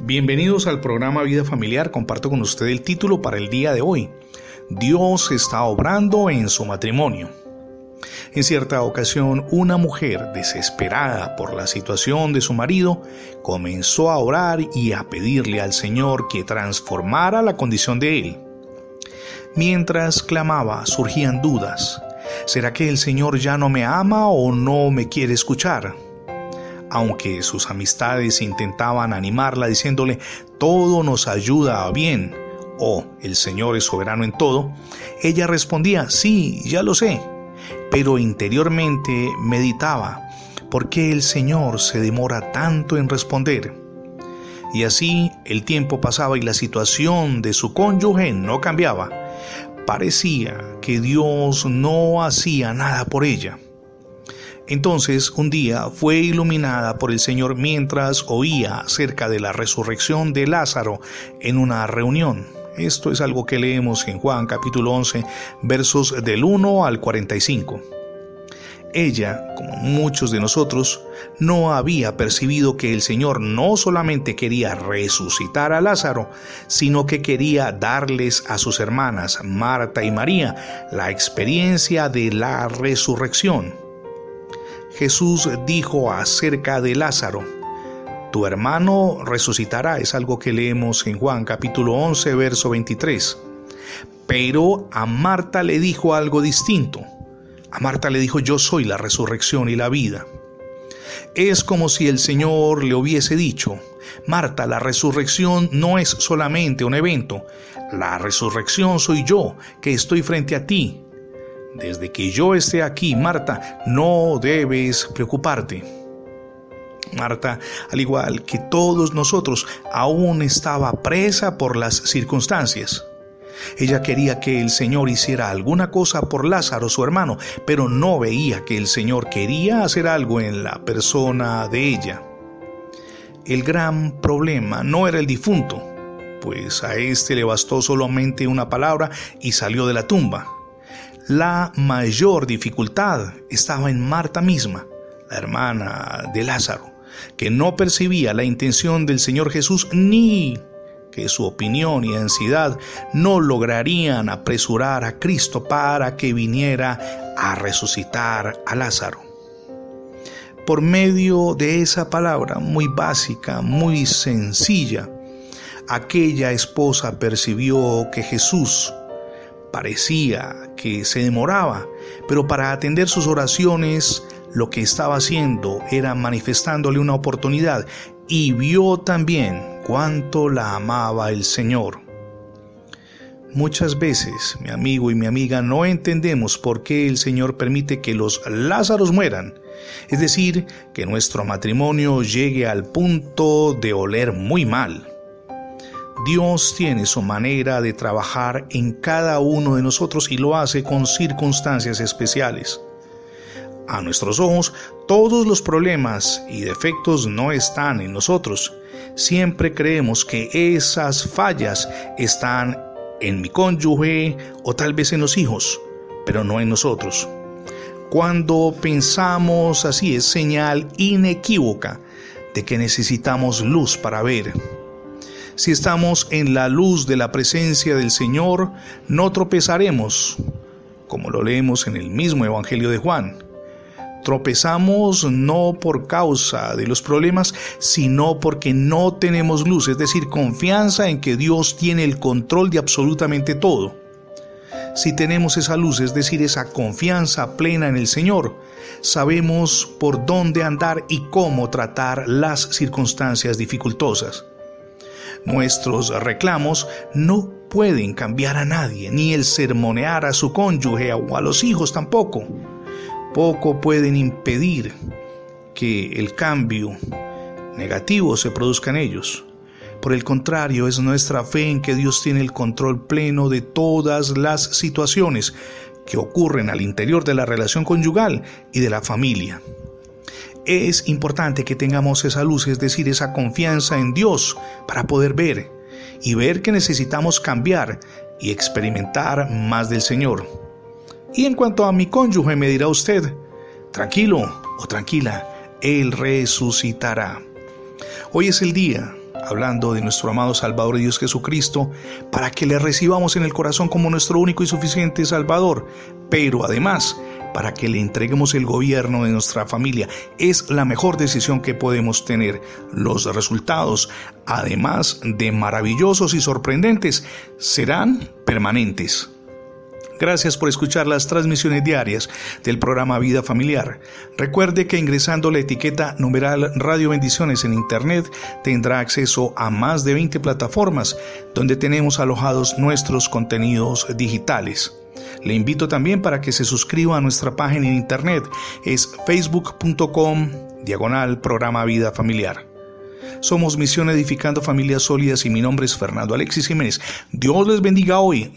Bienvenidos al programa Vida Familiar. Comparto con usted el título para el día de hoy. Dios está obrando en su matrimonio. En cierta ocasión, una mujer, desesperada por la situación de su marido, comenzó a orar y a pedirle al Señor que transformara la condición de él. Mientras clamaba, surgían dudas. ¿Será que el Señor ya no me ama o no me quiere escuchar? Aunque sus amistades intentaban animarla diciéndole, todo nos ayuda a bien, o el Señor es soberano en todo, ella respondía, sí, ya lo sé, pero interiormente meditaba, ¿por qué el Señor se demora tanto en responder? Y así el tiempo pasaba y la situación de su cónyuge no cambiaba. Parecía que Dios no hacía nada por ella. Entonces un día fue iluminada por el Señor mientras oía acerca de la resurrección de Lázaro en una reunión. Esto es algo que leemos en Juan capítulo 11 versos del 1 al 45. Ella, como muchos de nosotros, no había percibido que el Señor no solamente quería resucitar a Lázaro, sino que quería darles a sus hermanas, Marta y María, la experiencia de la resurrección. Jesús dijo acerca de Lázaro, tu hermano resucitará, es algo que leemos en Juan capítulo 11, verso 23. Pero a Marta le dijo algo distinto. A Marta le dijo, yo soy la resurrección y la vida. Es como si el Señor le hubiese dicho, Marta, la resurrección no es solamente un evento, la resurrección soy yo, que estoy frente a ti. Desde que yo esté aquí, Marta, no debes preocuparte. Marta, al igual que todos nosotros, aún estaba presa por las circunstancias. Ella quería que el Señor hiciera alguna cosa por Lázaro, su hermano, pero no veía que el Señor quería hacer algo en la persona de ella. El gran problema no era el difunto, pues a éste le bastó solamente una palabra y salió de la tumba. La mayor dificultad estaba en Marta misma, la hermana de Lázaro, que no percibía la intención del Señor Jesús ni que su opinión y ansiedad no lograrían apresurar a Cristo para que viniera a resucitar a Lázaro. Por medio de esa palabra muy básica, muy sencilla, aquella esposa percibió que Jesús parecía que se demoraba, pero para atender sus oraciones lo que estaba haciendo era manifestándole una oportunidad y vio también cuánto la amaba el Señor. Muchas veces, mi amigo y mi amiga, no entendemos por qué el Señor permite que los Lázaros mueran, es decir, que nuestro matrimonio llegue al punto de oler muy mal. Dios tiene su manera de trabajar en cada uno de nosotros y lo hace con circunstancias especiales. A nuestros ojos, todos los problemas y defectos no están en nosotros. Siempre creemos que esas fallas están en mi cónyuge o tal vez en los hijos, pero no en nosotros. Cuando pensamos así es señal inequívoca de que necesitamos luz para ver. Si estamos en la luz de la presencia del Señor, no tropezaremos, como lo leemos en el mismo Evangelio de Juan. Tropezamos no por causa de los problemas, sino porque no tenemos luz, es decir, confianza en que Dios tiene el control de absolutamente todo. Si tenemos esa luz, es decir, esa confianza plena en el Señor, sabemos por dónde andar y cómo tratar las circunstancias dificultosas. Nuestros reclamos no pueden cambiar a nadie, ni el sermonear a su cónyuge o a los hijos tampoco poco pueden impedir que el cambio negativo se produzca en ellos. Por el contrario, es nuestra fe en que Dios tiene el control pleno de todas las situaciones que ocurren al interior de la relación conyugal y de la familia. Es importante que tengamos esa luz, es decir, esa confianza en Dios para poder ver y ver que necesitamos cambiar y experimentar más del Señor. Y en cuanto a mi cónyuge, me dirá usted, tranquilo o tranquila, Él resucitará. Hoy es el día, hablando de nuestro amado Salvador Dios Jesucristo, para que le recibamos en el corazón como nuestro único y suficiente Salvador, pero además para que le entreguemos el gobierno de nuestra familia. Es la mejor decisión que podemos tener. Los resultados, además de maravillosos y sorprendentes, serán permanentes. Gracias por escuchar las transmisiones diarias del programa Vida Familiar. Recuerde que ingresando la etiqueta numeral Radio Bendiciones en Internet tendrá acceso a más de 20 plataformas donde tenemos alojados nuestros contenidos digitales. Le invito también para que se suscriba a nuestra página en Internet. Es facebook.com diagonal programa Vida Familiar. Somos Misión Edificando Familias Sólidas y mi nombre es Fernando Alexis Jiménez. Dios les bendiga hoy,